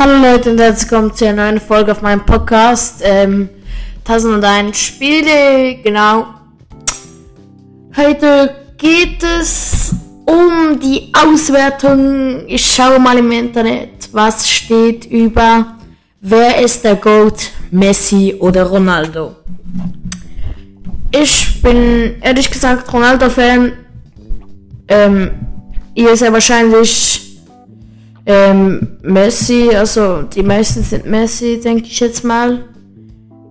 Hallo Leute und herzlich willkommen zu einer neuen Folge auf meinem Podcast. Ähm, 1001 Spiele, genau. Heute geht es um die Auswertung. Ich schaue mal im Internet, was steht über wer ist der Goat, Messi oder Ronaldo. Ich bin ehrlich gesagt Ronaldo-Fan. Ähm, ihr seid wahrscheinlich ähm, Messi, also die meisten sind Messi, denke ich jetzt mal.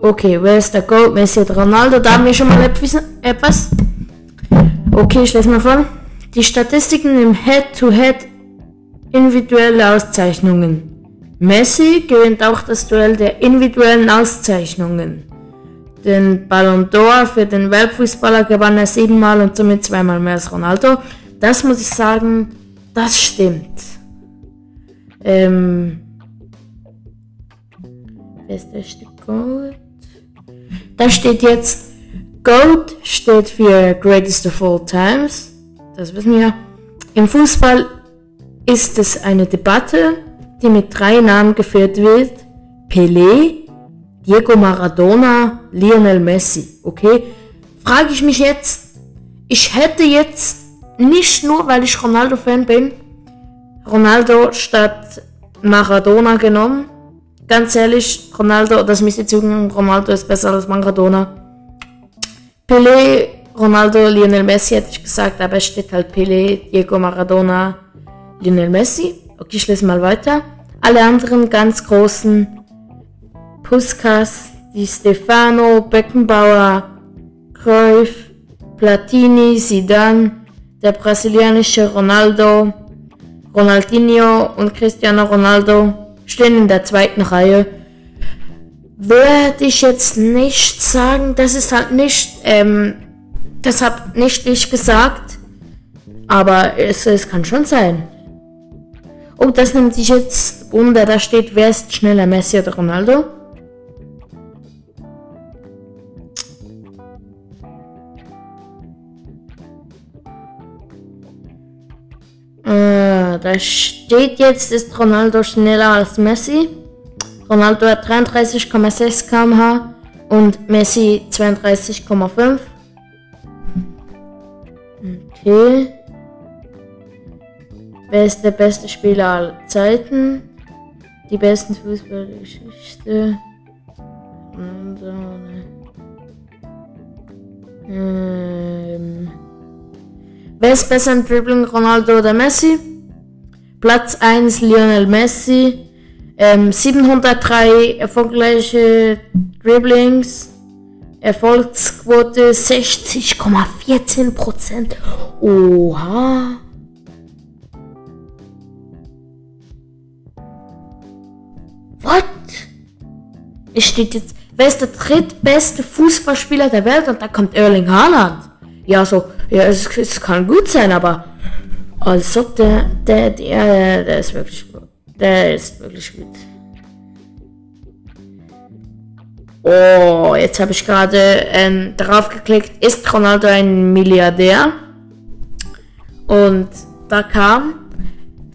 Okay, wer ist der Gold? Messi oder Ronaldo? Da haben wir schon mal etwas. Okay, ich lese mal vor. Die Statistiken im Head-to-Head -Head individuelle Auszeichnungen. Messi gewinnt auch das Duell der individuellen Auszeichnungen. Den Ballon d'Or für den Weltfußballer gewann er siebenmal und somit zweimal mehr als Ronaldo. Das muss ich sagen, das stimmt. Ähm. Der Stück Gold? Da steht jetzt Gold steht für Greatest of All Times. Das wissen wir. Im Fußball ist es eine Debatte, die mit drei Namen geführt wird. Pelé, Diego Maradona, Lionel Messi. Okay? Frage ich mich jetzt, ich hätte jetzt nicht nur, weil ich Ronaldo-Fan bin, Ronaldo statt Maradona genommen. Ganz ehrlich, Ronaldo, das müsst ihr zugeben, Ronaldo ist besser als Maradona. Pelé, Ronaldo, Lionel Messi hätte ich gesagt, aber es steht halt Pelé, Diego Maradona, Lionel Messi. Okay, ich lese mal weiter. Alle anderen ganz großen Puskas, Di Stefano, Beckenbauer, Cruyff, Platini, Zidane, der brasilianische Ronaldo, Ronaldinho und Cristiano Ronaldo stehen in der zweiten Reihe. Würde ich jetzt nicht sagen, das ist halt nicht, ähm, das hab nicht ich gesagt, aber es, es kann schon sein. Oh, das nimmt sich jetzt unter, da steht, wer ist schneller, Messi oder Ronaldo? Da steht jetzt, ist Ronaldo schneller als Messi. Ronaldo hat 33,6 km/h und Messi 32,5. Okay. Wer ist der beste Spieler aller Zeiten? Die besten Fußballgeschichte. Ähm. Wer ist besser im Dribbling, Ronaldo oder Messi? Platz 1 Lionel Messi. Ähm, 703 erfolgreiche Dribblings. Erfolgsquote 60,14%. Oha. What? Es steht jetzt, wer ist der drittbeste Fußballspieler der Welt? Und da kommt Erling Haaland. Ja, so, ja, es, es kann gut sein, aber also der, der, der, der ist wirklich gut. Der ist wirklich gut. Oh, jetzt habe ich gerade ähm, drauf geklickt, ist Ronaldo ein Milliardär? Und da kam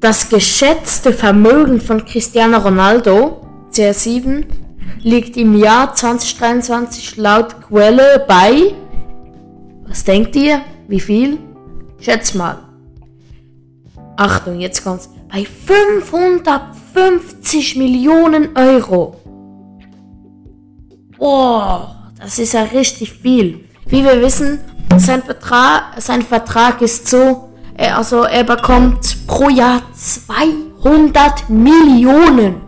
das geschätzte Vermögen von Cristiano Ronaldo, CR7, liegt im Jahr 2023 laut Quelle bei, was denkt ihr? Wie viel? Schätz mal. Achtung, jetzt kommt's. Bei 550 Millionen Euro. Boah, das ist ja richtig viel. Wie wir wissen, sein Vertrag, sein Vertrag ist so, er, also er bekommt pro Jahr 200 Millionen.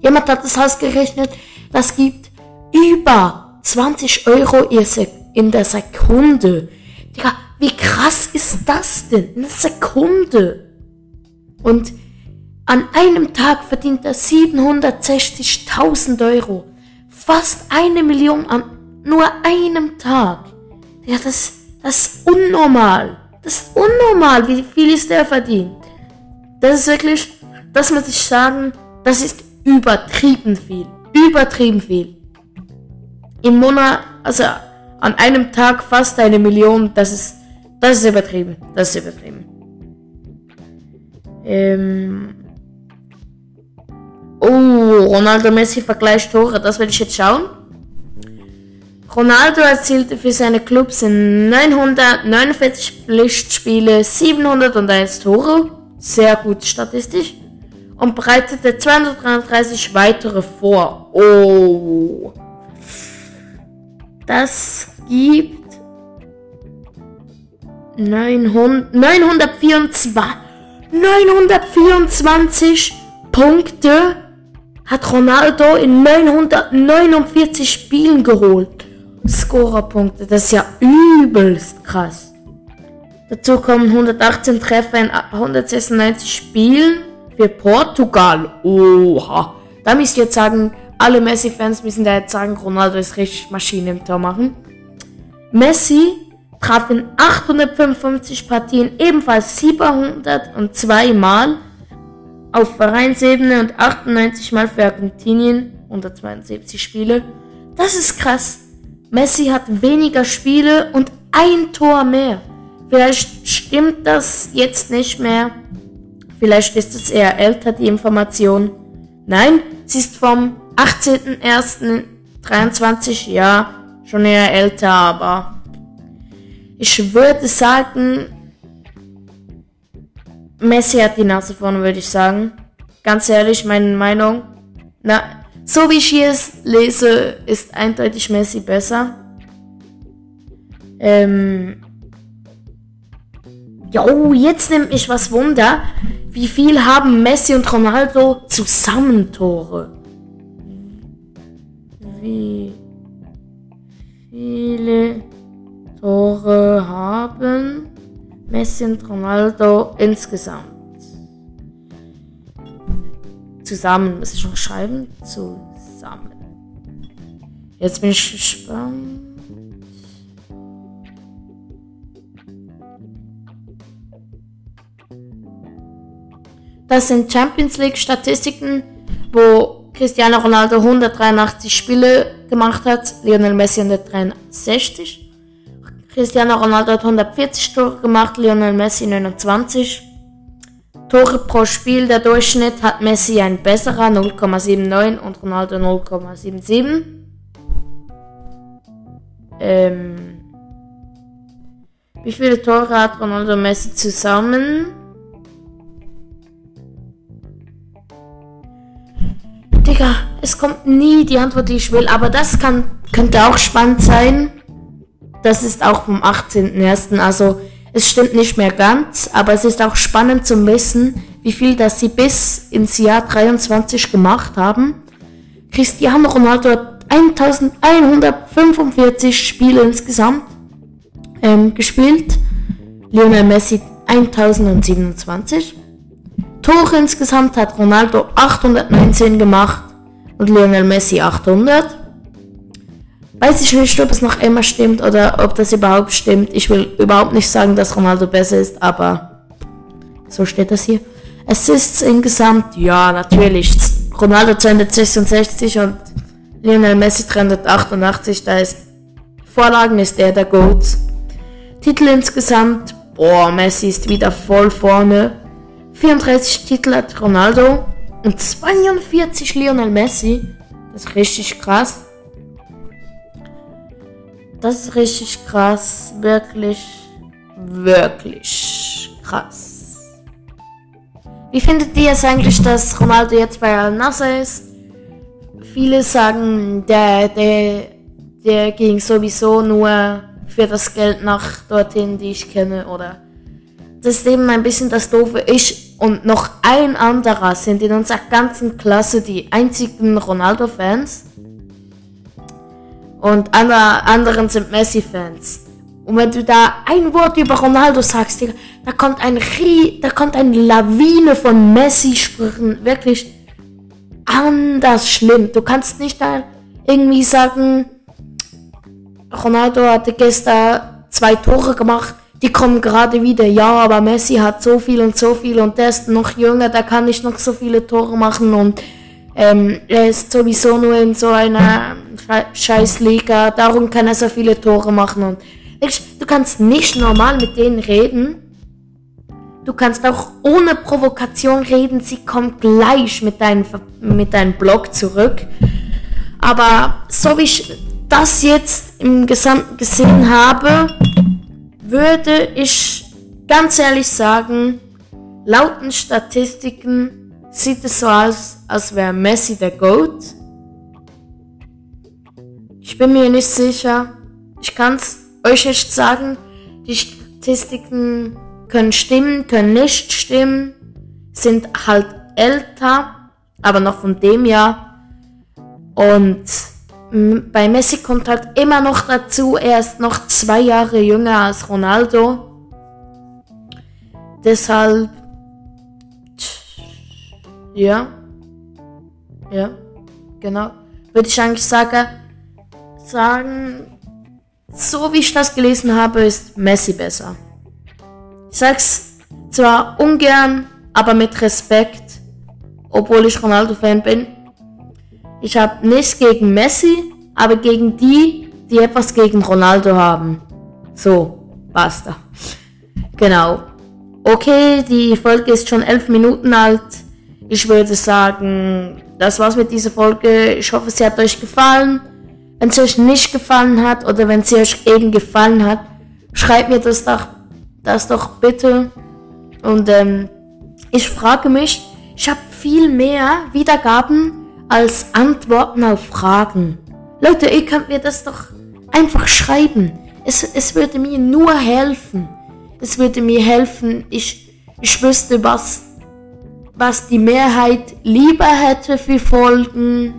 Jemand hat das ausgerechnet, das gibt über 20 Euro in der Sekunde. Digga, wie krass ist das denn? In der Sekunde. Und an einem Tag verdient er 760.000 Euro. Fast eine Million an nur einem Tag. Ja, das, das ist unnormal. Das ist unnormal, wie viel ist der verdient. Das ist wirklich, das muss ich sagen, das ist übertrieben viel. Übertrieben viel. Im Monat, also an einem Tag fast eine Million, das ist, das ist übertrieben. Das ist übertrieben. Ähm, Oh, Ronaldo Messi Vergleich Tore, das werde ich jetzt schauen. Ronaldo erzielte für seine Clubs in 949 Pflichtspiele 701 Tore, sehr gut statistisch, und bereitete 233 weitere vor. Oh. Das gibt 900, 924, 924 Punkte hat Ronaldo in 949 Spielen geholt. Scorerpunkte, das ist ja übelst krass. Dazu kommen 118 Treffer in 196 Spielen für Portugal. Oha. Da müsst ihr jetzt sagen, alle Messi-Fans müssen da jetzt sagen, Ronaldo ist richtig Maschine im Tor machen. Messi traf in 855 Partien ebenfalls 702 Mal auf Vereinsebene und 98 Mal für Argentinien, 172 Spiele. Das ist krass. Messi hat weniger Spiele und ein Tor mehr. Vielleicht stimmt das jetzt nicht mehr. Vielleicht ist es eher älter, die Information. Nein, sie ist vom 18.01.23, ja, schon eher älter, aber ich würde sagen, Messi hat die Nase vorne, würde ich sagen. Ganz ehrlich, meine Meinung. Na, so wie ich hier es lese, ist eindeutig Messi besser. Ähm. Jo, jetzt nimmt mich was Wunder. Wie viel haben Messi und Ronaldo zusammen Tore? Wie viele Messi und Ronaldo insgesamt? zusammen. Muss ich noch schreiben? Zusammen. Jetzt bin ich gespannt. Das sind Champions League Statistiken, wo Cristiano Ronaldo 183 Spiele gemacht hat, Lionel Messi 163. Cristiano Ronaldo hat 140 Tore gemacht, Lionel Messi 29. Tore pro Spiel, der Durchschnitt hat Messi ein besserer 0,79 und Ronaldo 0,77. Ähm, wie viele Tore hat Ronaldo und Messi zusammen? Digga, es kommt nie die Antwort, die ich will, aber das kann, könnte auch spannend sein. Das ist auch vom 18.01. Also es stimmt nicht mehr ganz, aber es ist auch spannend zu wissen, wie viel das sie bis ins Jahr 23 gemacht haben. Cristiano Ronaldo hat 1145 Spiele insgesamt ähm, gespielt. Lionel Messi 1027. Tore insgesamt hat Ronaldo 819 gemacht und Lionel Messi 800. Weiß ich nicht, ob es noch immer stimmt oder ob das überhaupt stimmt. Ich will überhaupt nicht sagen, dass Ronaldo besser ist, aber so steht das hier. Assists insgesamt, ja, natürlich. Ronaldo 266 und Lionel Messi 388, da ist Vorlagen ist er der Goat. Titel insgesamt, boah, Messi ist wieder voll vorne. 34 Titel hat Ronaldo und 42 Lionel Messi. Das ist richtig krass. Das ist richtig krass. Wirklich, wirklich krass. Wie findet ihr es eigentlich, dass Ronaldo jetzt bei Al Nasser ist? Viele sagen, der, der, der ging sowieso nur für das Geld nach dorthin, die ich kenne, oder? Das ist eben ein bisschen das Doofe. Ich und noch ein anderer sind in unserer ganzen Klasse die einzigen Ronaldo-Fans und alle anderen sind Messi-Fans. Und wenn du da ein Wort über Ronaldo sagst, Digga, da kommt ein Rie, da kommt eine Lawine von Messi-Sprüchen. Wirklich anders schlimm. Du kannst nicht da irgendwie sagen, Ronaldo hatte gestern zwei Tore gemacht, die kommen gerade wieder. Ja, aber Messi hat so viel und so viel und der ist noch jünger, der kann nicht noch so viele Tore machen und ähm, er ist sowieso nur in so einer Scheißliga, darum kann er so viele Tore machen. Und du kannst nicht normal mit denen reden. Du Du kannst auch ohne Provokation reden. Sie kommt gleich mit deinem, mit deinem Blog zurück. Aber so wie ich das jetzt im Gesamten gesehen habe, würde ich ganz ehrlich sagen, lauten Statistiken sieht es so aus, als wäre Messi der GOAT. Ich bin mir nicht sicher. Ich kann es euch nicht sagen. Die Statistiken können stimmen, können nicht stimmen, sind halt älter, aber noch von dem Jahr. Und bei Messi kommt halt immer noch dazu, er ist noch zwei Jahre jünger als Ronaldo. Deshalb, ja, ja, genau, würde ich eigentlich sagen, sagen, so wie ich das gelesen habe, ist Messi besser. Ich sag's zwar ungern, aber mit Respekt, obwohl ich Ronaldo-Fan bin. Ich habe nichts gegen Messi, aber gegen die, die etwas gegen Ronaldo haben. So, basta. Genau. Okay, die Folge ist schon elf Minuten alt. Ich würde sagen, das war's mit dieser Folge. Ich hoffe, sie hat euch gefallen. Wenn es euch nicht gefallen hat oder wenn sie euch eben gefallen hat, schreibt mir das doch, das doch bitte. Und ähm, ich frage mich, ich habe viel mehr Wiedergaben als Antworten auf Fragen. Leute, ihr könnt mir das doch einfach schreiben. Es, es würde mir nur helfen. Es würde mir helfen, ich, ich wüsste, was, was die Mehrheit lieber hätte für Folgen.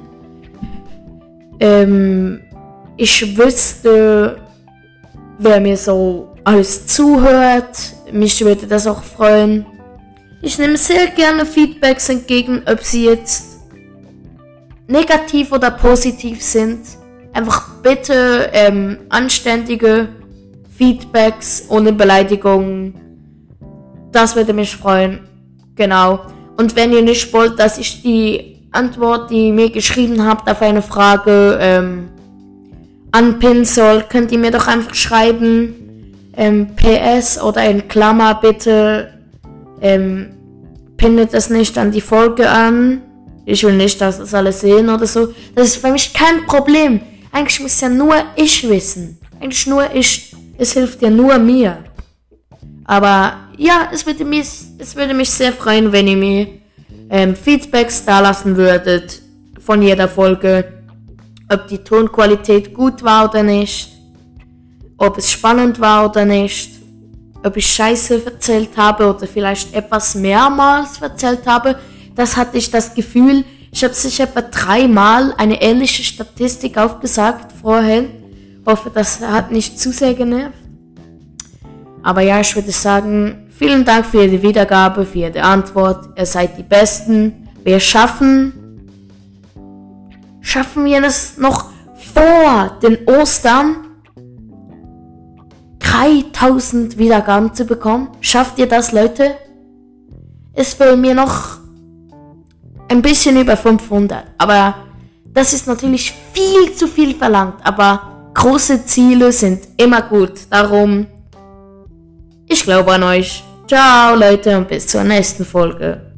Ähm, ich wüsste, wer mir so alles zuhört. Mich würde das auch freuen. Ich nehme sehr gerne Feedbacks entgegen, ob sie jetzt negativ oder positiv sind. Einfach bitte ähm, anständige Feedbacks ohne Beleidigungen. Das würde mich freuen. Genau. Und wenn ihr nicht wollt, dass ich die Antwort, die ihr mir geschrieben habt, auf eine Frage ähm, anpinnen soll, könnt ihr mir doch einfach schreiben. Ähm, PS oder in Klammer bitte ähm, pinnet es nicht an die Folge an. Ich will nicht, dass das alle sehen oder so. Das ist für mich kein Problem. Eigentlich muss ja nur ich wissen. Eigentlich nur ich. Es hilft ja nur mir. Aber ja, es würde mich, es würde mich sehr freuen, wenn ihr mir ähm, Feedbacks da lassen würdet von jeder Folge. Ob die Tonqualität gut war oder nicht. Ob es spannend war oder nicht. Ob ich Scheiße erzählt habe oder vielleicht etwas mehrmals erzählt habe das hatte ich das Gefühl, ich habe sicher etwa dreimal eine ähnliche Statistik aufgesagt vorhin. Hoffe, das hat nicht zu sehr genervt. Aber ja, ich würde sagen, vielen Dank für Ihre Wiedergabe, für Ihre Antwort. Ihr seid die Besten. Wir schaffen, schaffen wir es noch vor den Ostern 3000 Wiedergaben zu bekommen. Schafft ihr das, Leute? Es fehlen mir noch ein bisschen über 500. Aber das ist natürlich viel zu viel verlangt. Aber große Ziele sind immer gut. Darum, ich glaube an euch. Ciao Leute und bis zur nächsten Folge.